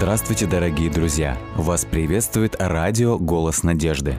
Здравствуйте, дорогие друзья! Вас приветствует радио «Голос надежды».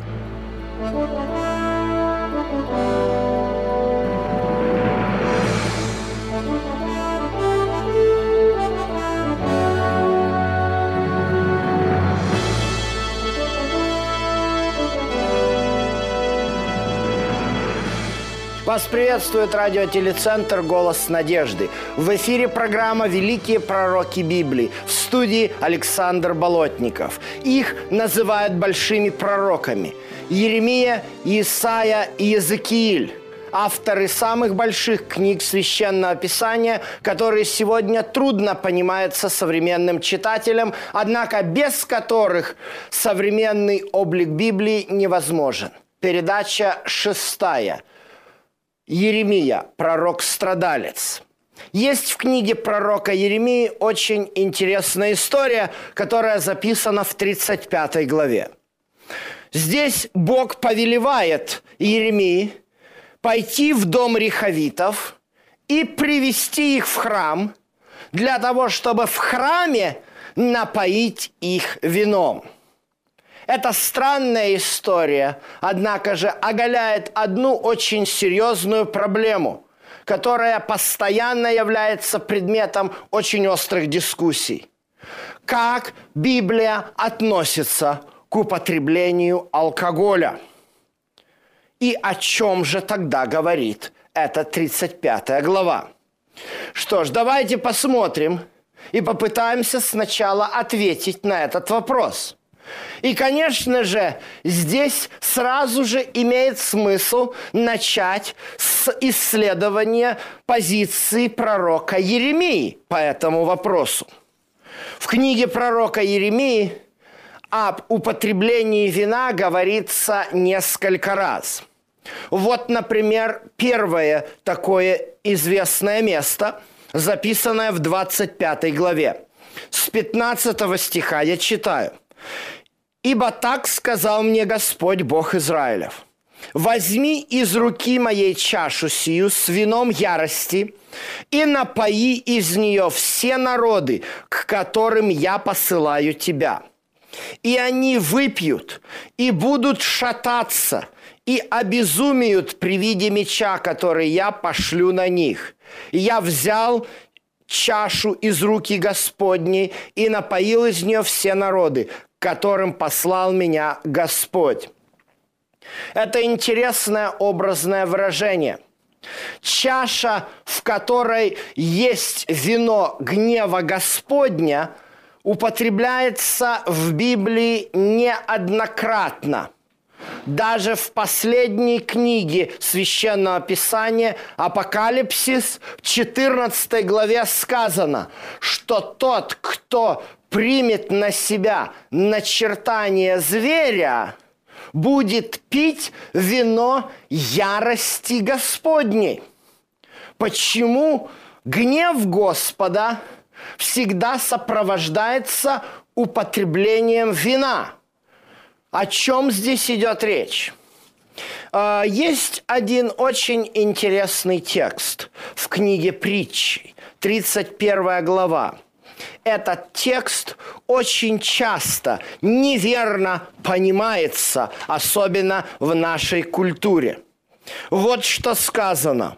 Вас приветствует радиотелецентр «Голос надежды». В эфире программа «Великие пророки Библии». В студии Александр Болотников. Их называют большими пророками. Еремия, Исаия и Иезекииль авторы самых больших книг Священного Писания, которые сегодня трудно понимаются современным читателям, однако без которых современный облик Библии невозможен. Передача шестая – Еремия, пророк-страдалец. Есть в книге пророка Еремии очень интересная история, которая записана в 35 главе. Здесь Бог повелевает Еремии пойти в дом рехавитов и привести их в храм для того, чтобы в храме напоить их вином – это странная история, однако же оголяет одну очень серьезную проблему, которая постоянно является предметом очень острых дискуссий. Как Библия относится к употреблению алкоголя? И о чем же тогда говорит эта 35 глава? Что ж, давайте посмотрим и попытаемся сначала ответить на этот вопрос – и, конечно же, здесь сразу же имеет смысл начать с исследования позиции пророка Еремии по этому вопросу. В книге пророка Еремии об употреблении вина говорится несколько раз. Вот, например, первое такое известное место, записанное в 25 главе. С 15 стиха я читаю. Ибо так сказал мне Господь Бог Израилев. Возьми из руки моей чашу сию с вином ярости и напои из нее все народы, к которым я посылаю тебя. И они выпьют и будут шататься и обезумеют при виде меча, который я пошлю на них. Я взял чашу из руки Господней и напоил из нее все народы, которым послал меня Господь. Это интересное образное выражение. Чаша, в которой есть вино гнева Господня, употребляется в Библии неоднократно. Даже в последней книге Священного Писания Апокалипсис в 14 главе сказано, что тот, кто примет на себя начертание зверя, будет пить вино ярости Господней. Почему гнев Господа всегда сопровождается употреблением вина? О чем здесь идет речь? А, есть один очень интересный текст в книге притчи, 31 глава этот текст очень часто неверно понимается, особенно в нашей культуре. Вот что сказано.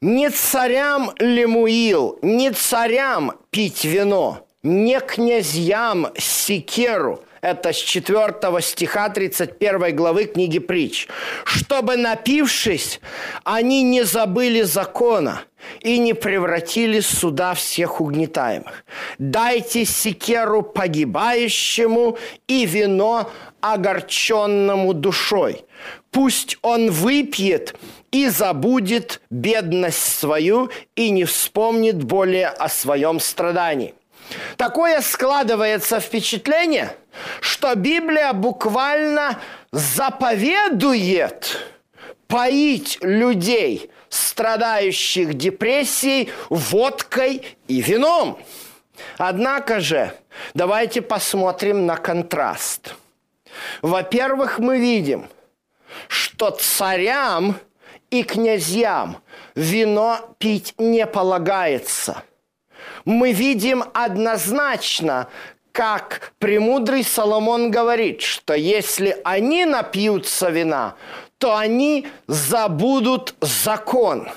Не царям Лемуил, не царям пить вино, не князьям секеру, это с 4 стиха 31 главы книги притч. «Чтобы, напившись, они не забыли закона и не превратили суда всех угнетаемых. Дайте секеру погибающему и вино огорченному душой. Пусть он выпьет и забудет бедность свою и не вспомнит более о своем страдании». Такое складывается впечатление, что Библия буквально заповедует поить людей, страдающих депрессией, водкой и вином. Однако же, давайте посмотрим на контраст. Во-первых, мы видим, что царям и князьям вино пить не полагается – мы видим однозначно, как премудрый Соломон говорит, что если они напьются вина, то они забудут закон.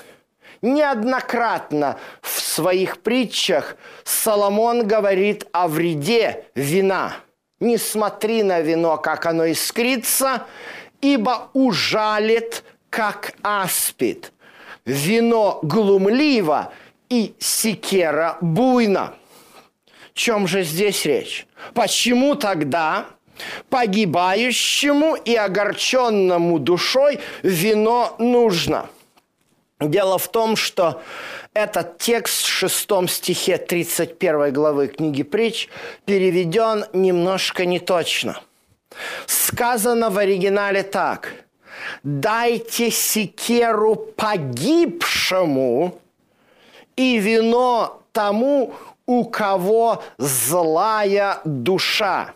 Неоднократно в своих притчах Соломон говорит о вреде вина. Не смотри на вино, как оно искрится, ибо ужалит, как аспид. Вино глумливо и секера буйно. В чем же здесь речь? Почему тогда погибающему и огорченному душой вино нужно? Дело в том, что этот текст в шестом стихе 31 главы книги «Притч» переведен немножко неточно. Сказано в оригинале так. «Дайте секеру погибшему и вино тому, у кого злая душа».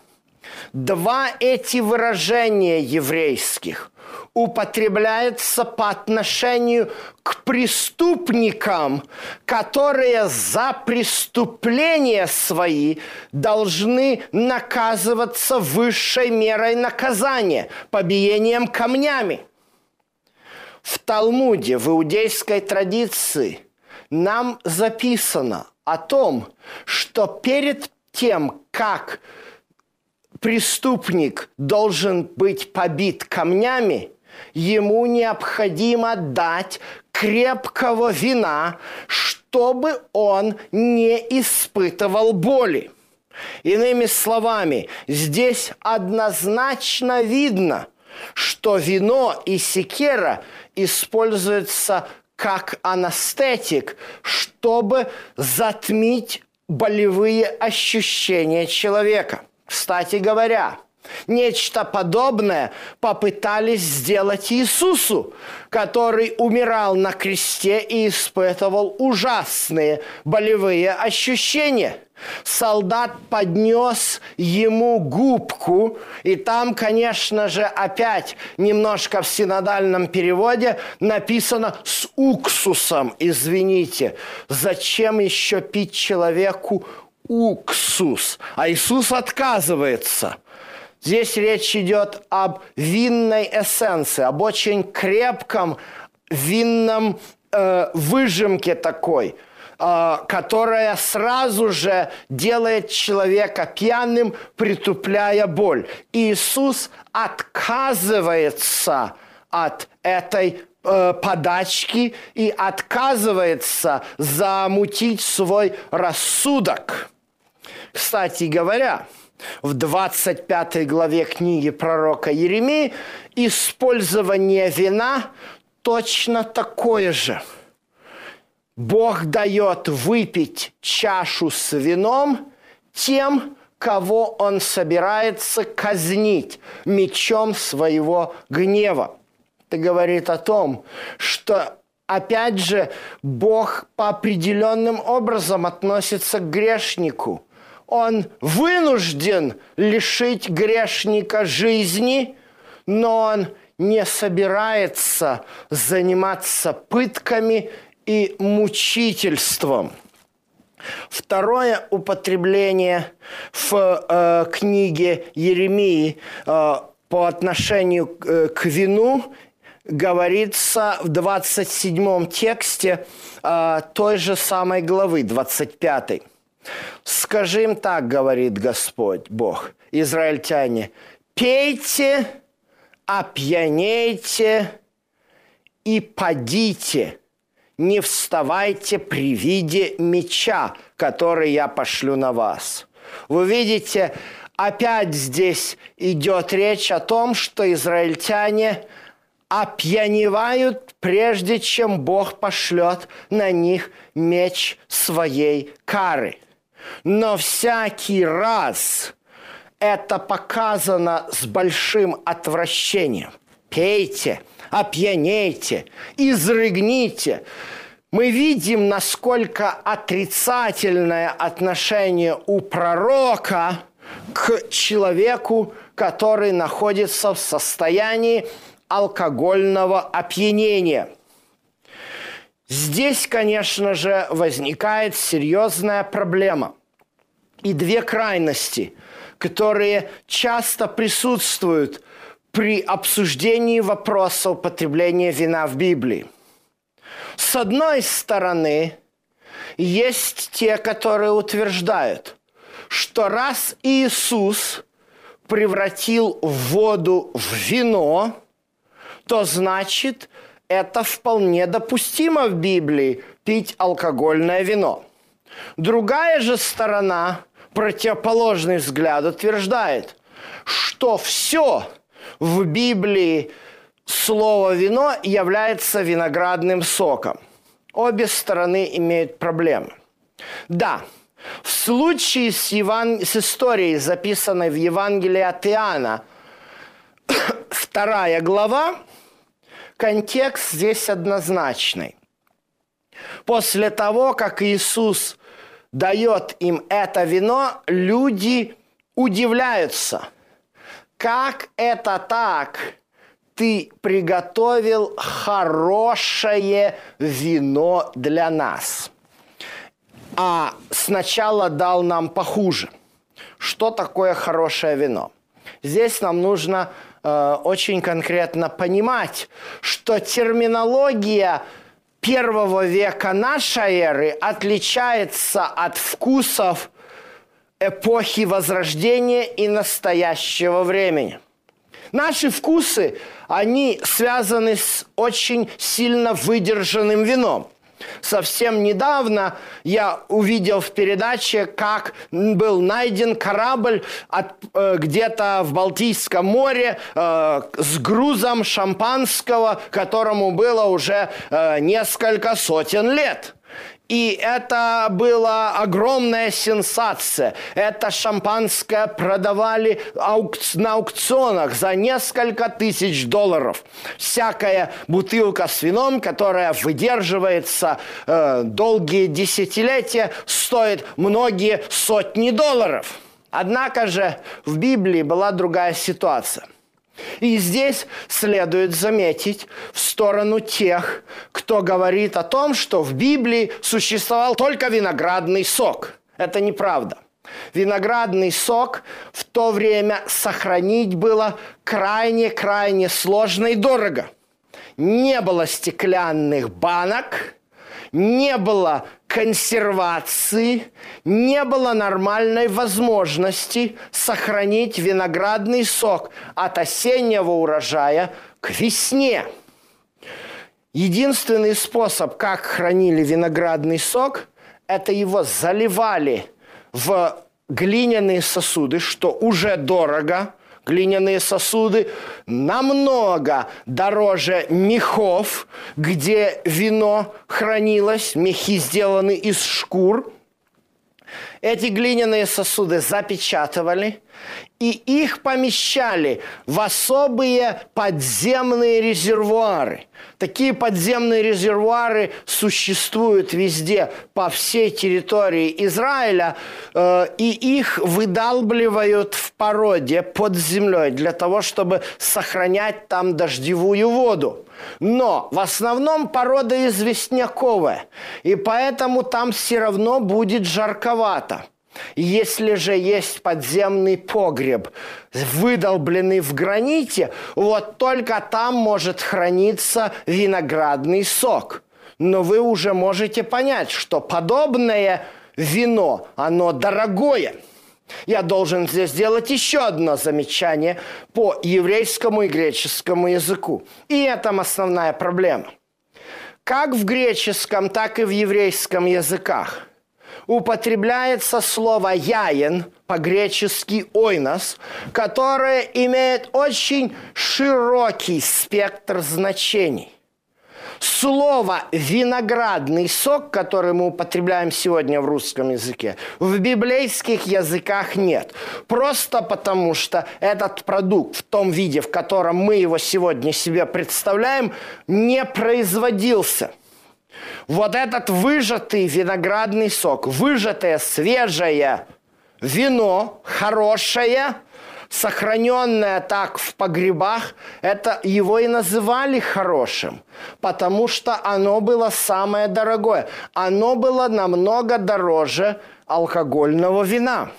Два эти выражения еврейских употребляются по отношению к преступникам, которые за преступления свои должны наказываться высшей мерой наказания, побиением камнями. В Талмуде, в иудейской традиции, нам записано о том, что перед тем, как преступник должен быть побит камнями, ему необходимо дать крепкого вина, чтобы он не испытывал боли. Иными словами, здесь однозначно видно, что вино и секера используются как анестетик, чтобы затмить болевые ощущения человека. Кстати говоря, Нечто подобное попытались сделать Иисусу, который умирал на кресте и испытывал ужасные болевые ощущения. Солдат поднес ему губку, и там, конечно же, опять немножко в синодальном переводе написано с уксусом. Извините, зачем еще пить человеку уксус? А Иисус отказывается – Здесь речь идет об винной эссенции, об очень крепком винном э, выжимке такой, э, которая сразу же делает человека пьяным, притупляя боль. Иисус отказывается от этой э, подачки и отказывается замутить свой рассудок. Кстати говоря, в 25 главе книги пророка Еремии использование вина точно такое же. Бог дает выпить чашу с вином тем, кого он собирается казнить мечом своего гнева. Это говорит о том, что опять же Бог по определенным образом относится к грешнику – он вынужден лишить грешника жизни, но он не собирается заниматься пытками и мучительством. Второе употребление в э, книге Еремии э, по отношению э, к вину говорится в 27 тексте э, той же самой главы, 25. Скажи им так, говорит Господь Бог, израильтяне, пейте, опьянейте и падите, не вставайте при виде меча, который я пошлю на вас. Вы видите, опять здесь идет речь о том, что израильтяне опьяневают, прежде чем Бог пошлет на них меч своей кары – но всякий раз это показано с большим отвращением. Пейте, опьянейте, изрыгните. Мы видим, насколько отрицательное отношение у пророка к человеку, который находится в состоянии алкогольного опьянения. Здесь, конечно же, возникает серьезная проблема и две крайности, которые часто присутствуют при обсуждении вопроса употребления вина в Библии. С одной стороны, есть те, которые утверждают, что раз Иисус превратил воду в вино, то значит – это вполне допустимо в Библии пить алкогольное вино. Другая же сторона, противоположный взгляд, утверждает, что все в Библии слово «вино» является виноградным соком. Обе стороны имеют проблемы. Да, в случае с, Еван... с историей, записанной в Евангелии от Иоанна, вторая глава, контекст здесь однозначный. После того, как Иисус дает им это вино, люди удивляются, как это так? Ты приготовил хорошее вино для нас. А сначала дал нам похуже. Что такое хорошее вино? Здесь нам нужно Э, очень конкретно понимать, что терминология первого века нашей эры отличается от вкусов эпохи Возрождения и настоящего времени. Наши вкусы, они связаны с очень сильно выдержанным вином. Совсем недавно я увидел в передаче, как был найден корабль э, где-то в Балтийском море э, с грузом шампанского, которому было уже э, несколько сотен лет. И это была огромная сенсация. Это шампанское продавали на аукционах за несколько тысяч долларов. Всякая бутылка с вином, которая выдерживается э, долгие десятилетия, стоит многие сотни долларов. Однако же в Библии была другая ситуация – и здесь следует заметить в сторону тех, кто говорит о том, что в Библии существовал только виноградный сок. Это неправда. Виноградный сок в то время сохранить было крайне-крайне сложно и дорого. Не было стеклянных банок, не было консервации, не было нормальной возможности сохранить виноградный сок от осеннего урожая к весне. Единственный способ, как хранили виноградный сок, это его заливали в глиняные сосуды, что уже дорого – глиняные сосуды намного дороже мехов, где вино хранилось, мехи сделаны из шкур. Эти глиняные сосуды запечатывали, и их помещали в особые подземные резервуары. Такие подземные резервуары существуют везде по всей территории Израиля, э, и их выдалбливают в породе под землей для того, чтобы сохранять там дождевую воду. Но в основном порода известняковая, и поэтому там все равно будет жарковато. Если же есть подземный погреб, выдолбленный в граните, вот только там может храниться виноградный сок. Но вы уже можете понять, что подобное вино, оно дорогое. Я должен здесь сделать еще одно замечание по еврейскому и греческому языку. И это основная проблема. Как в греческом, так и в еврейском языках – употребляется слово «яин», по-гречески «ойнос», которое имеет очень широкий спектр значений. Слово «виноградный сок», которое мы употребляем сегодня в русском языке, в библейских языках нет. Просто потому, что этот продукт в том виде, в котором мы его сегодня себе представляем, не производился – вот этот выжатый виноградный сок, выжатое свежее вино, хорошее, сохраненное так в погребах, это его и называли хорошим, потому что оно было самое дорогое. Оно было намного дороже алкогольного вина.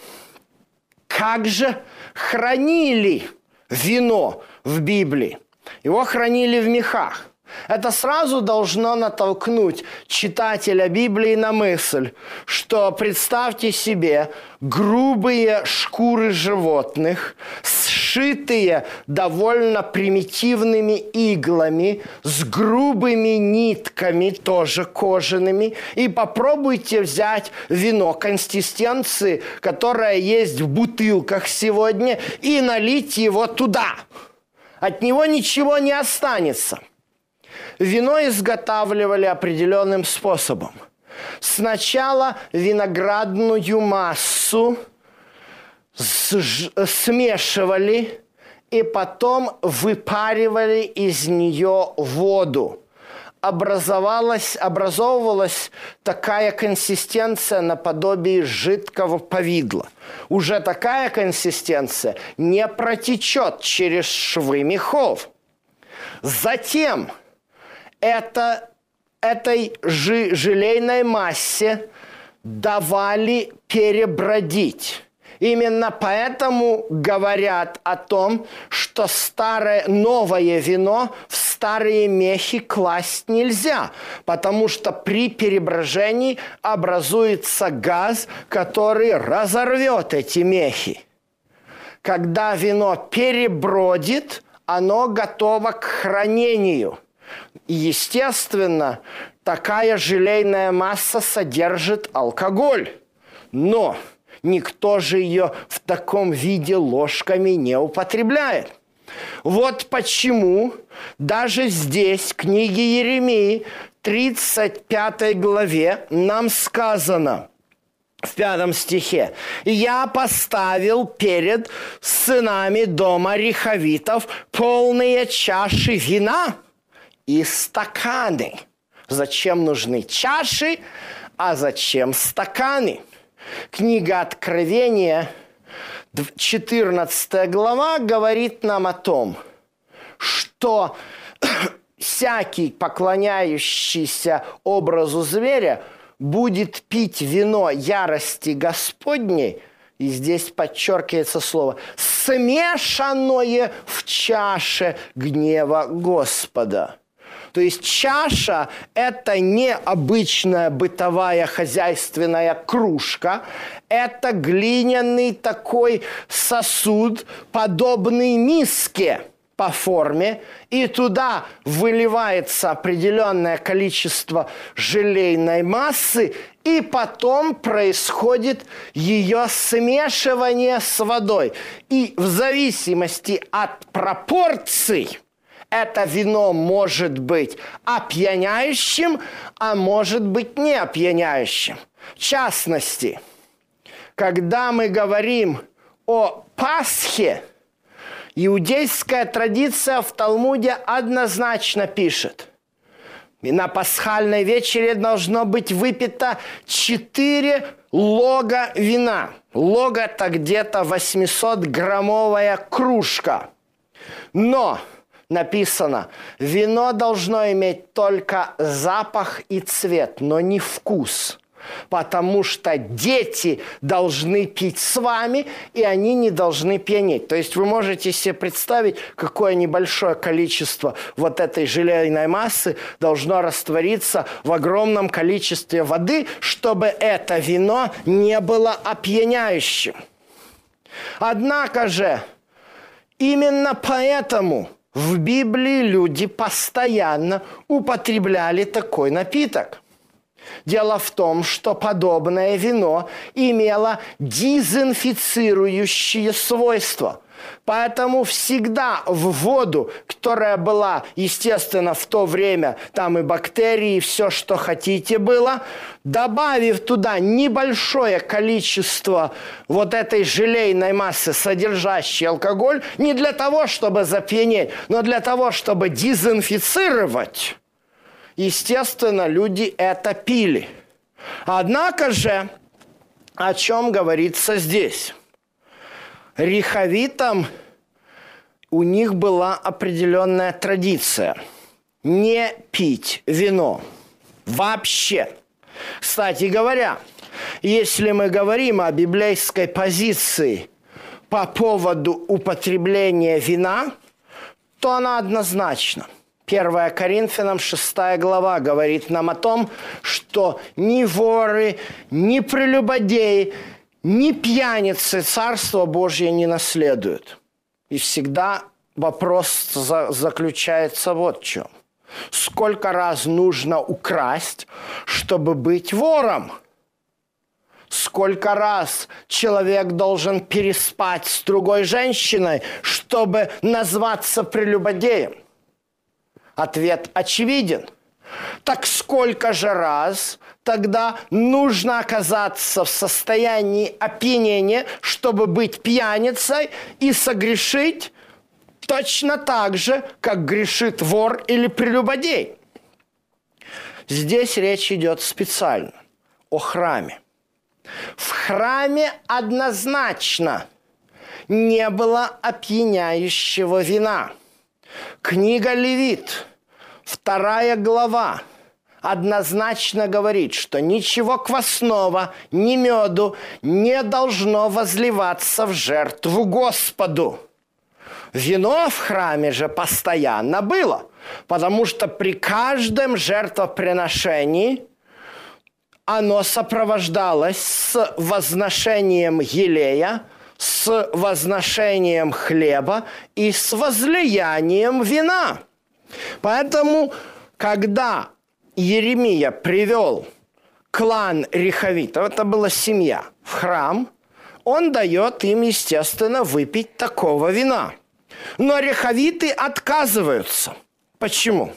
Как же хранили вино в Библии? Его хранили в мехах. Это сразу должно натолкнуть читателя Библии на мысль, что представьте себе грубые шкуры животных, сшитые довольно примитивными иглами, с грубыми нитками, тоже кожаными, и попробуйте взять вино консистенции, которое есть в бутылках сегодня, и налить его туда. От него ничего не останется – Вино изготавливали определенным способом. Сначала виноградную массу смешивали и потом выпаривали из нее воду. Образовалась, образовывалась такая консистенция наподобие жидкого повидла. Уже такая консистенция не протечет через швы мехов. Затем – это, этой жи, желейной массе давали перебродить. Именно поэтому говорят о том, что старое, новое вино в старые мехи класть нельзя, потому что при переброжении образуется газ, который разорвет эти мехи. Когда вино перебродит, оно готово к хранению – и, естественно, такая желейная масса содержит алкоголь. Но никто же ее в таком виде ложками не употребляет. Вот почему даже здесь, в книге Еремии, 35 главе, нам сказано – в пятом стихе. «Я поставил перед сынами дома риховитов полные чаши вина, и стаканы. Зачем нужны чаши, а зачем стаканы? Книга Откровения, 14 глава, говорит нам о том, что всякий, поклоняющийся образу зверя, будет пить вино ярости Господней, и здесь подчеркивается слово, смешанное в чаше гнева Господа. То есть чаша – это не обычная бытовая хозяйственная кружка, это глиняный такой сосуд, подобный миске по форме, и туда выливается определенное количество желейной массы, и потом происходит ее смешивание с водой. И в зависимости от пропорций – это вино может быть опьяняющим, а может быть не опьяняющим. В частности, когда мы говорим о Пасхе, иудейская традиция в Талмуде однозначно пишет. И на пасхальной вечере должно быть выпито 4 лога вина. Лога – это где-то 800-граммовая кружка. Но написано, вино должно иметь только запах и цвет, но не вкус. Потому что дети должны пить с вами, и они не должны пьянеть. То есть вы можете себе представить, какое небольшое количество вот этой желейной массы должно раствориться в огромном количестве воды, чтобы это вино не было опьяняющим. Однако же, именно поэтому – в Библии люди постоянно употребляли такой напиток. Дело в том, что подобное вино имело дезинфицирующие свойства – Поэтому всегда в воду, которая была, естественно, в то время, там и бактерии, и все, что хотите было, добавив туда небольшое количество вот этой желейной массы, содержащей алкоголь, не для того, чтобы запьянеть, но для того, чтобы дезинфицировать, естественно, люди это пили. Однако же, о чем говорится здесь? Риховитам у них была определенная традиция не пить вино вообще. Кстати говоря, если мы говорим о библейской позиции по поводу употребления вина, то она однозначна. 1 Коринфянам 6 глава говорит нам о том, что ни воры, ни прелюбодеи, ни пьяницы Царство Божье не наследуют. И всегда вопрос заключается вот в чем. Сколько раз нужно украсть, чтобы быть вором? Сколько раз человек должен переспать с другой женщиной, чтобы назваться прелюбодеем? Ответ очевиден. Так сколько же раз тогда нужно оказаться в состоянии опьянения, чтобы быть пьяницей и согрешить точно так же, как грешит вор или прелюбодей? Здесь речь идет специально о храме. В храме однозначно не было опьяняющего вина. Книга Левит, вторая глава, однозначно говорит, что ничего квасного, ни меду не должно возливаться в жертву Господу. Вино в храме же постоянно было, потому что при каждом жертвоприношении оно сопровождалось с возношением елея, с возношением хлеба и с возлиянием вина. Поэтому, когда Еремия привел клан Риховитов, это была семья, в храм, он дает им, естественно, выпить такого вина. Но рехавиты отказываются. Почему?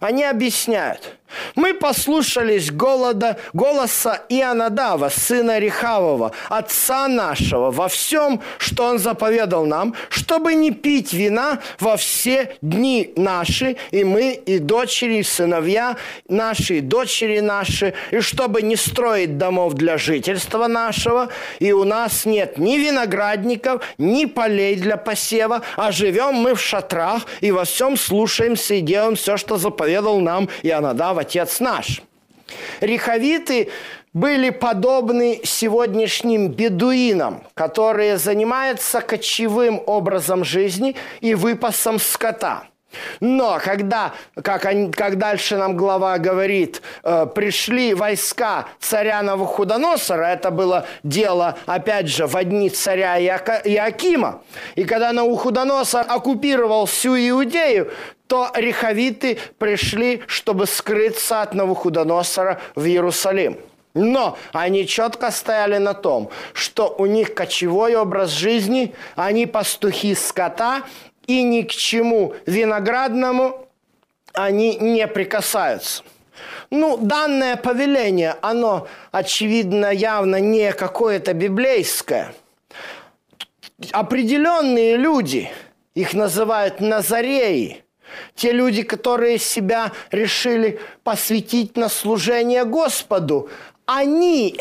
Они объясняют. Мы послушались голода, голоса Ионадава, сына Рехавова, отца нашего, во всем, что он заповедал нам, чтобы не пить вина во все дни наши, и мы, и дочери, и сыновья наши, и дочери наши, и чтобы не строить домов для жительства нашего, и у нас нет ни виноградников, ни полей для посева, а живем мы в шатрах, и во всем слушаемся и делаем все, что заповедал нам Ионадав, Отец наш. Риховиты были подобны сегодняшним бедуинам, которые занимаются кочевым образом жизни и выпасом скота – но когда, как, они, как дальше нам глава говорит, э, пришли войска царя Навуходоносора, это было дело, опять же, в одни царя Иакима, и когда Навуходоносор оккупировал всю Иудею, то рехавиты пришли, чтобы скрыться от Навуходоносора в Иерусалим. Но они четко стояли на том, что у них кочевой образ жизни, они пастухи скота, и ни к чему виноградному они не прикасаются. Ну, данное повеление, оно, очевидно, явно не какое-то библейское. Определенные люди, их называют назареи, те люди, которые себя решили посвятить на служение Господу, они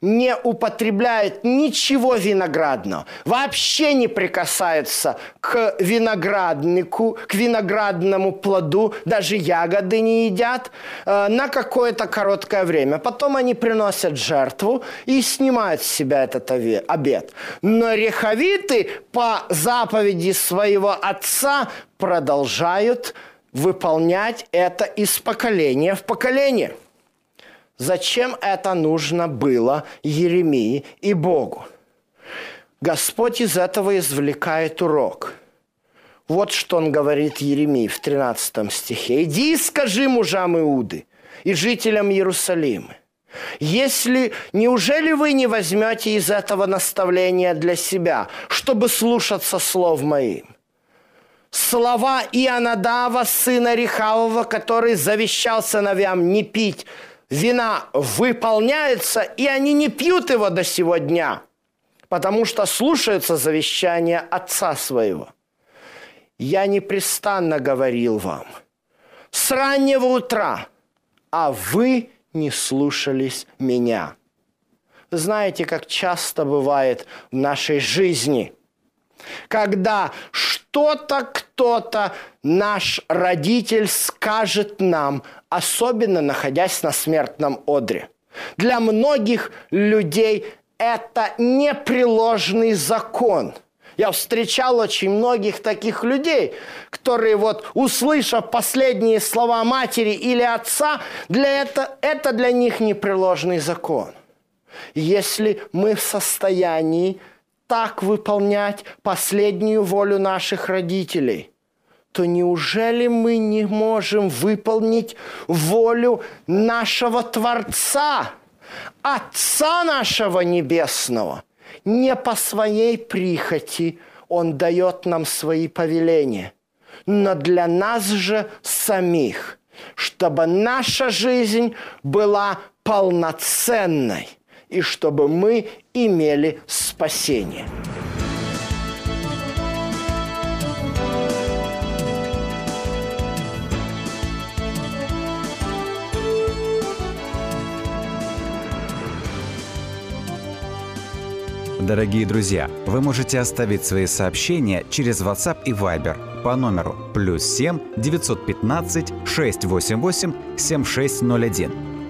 не употребляет ничего виноградного, вообще не прикасается к винограднику, к виноградному плоду, даже ягоды не едят э, на какое-то короткое время. Потом они приносят жертву и снимают с себя этот обед. Но рехавиты по заповеди своего отца продолжают выполнять это из поколения в поколение – Зачем это нужно было Еремии и Богу? Господь из этого извлекает урок. Вот что он говорит Еремии в 13 стихе. «Иди и скажи мужам Иуды и жителям Иерусалима, если неужели вы не возьмете из этого наставления для себя, чтобы слушаться слов моим? Слова Ионадава, сына Рихавова, который завещал сыновьям не пить вина выполняется, и они не пьют его до сего дня, потому что слушаются завещания отца своего. Я непрестанно говорил вам с раннего утра, а вы не слушались меня. знаете, как часто бывает в нашей жизни, когда что-то кто-то, наш родитель скажет нам, особенно находясь на смертном одре. Для многих людей это непреложный закон – я встречал очень многих таких людей, которые вот, услышав последние слова матери или отца, для это, это для них непреложный закон. Если мы в состоянии так выполнять последнюю волю наших родителей, то неужели мы не можем выполнить волю нашего Творца, Отца нашего Небесного? Не по своей прихоти Он дает нам свои повеления, но для нас же самих, чтобы наша жизнь была полноценной и чтобы мы имели спасение. Дорогие друзья, вы можете оставить свои сообщения через WhatsApp и Viber по номеру плюс 7 915 688 7601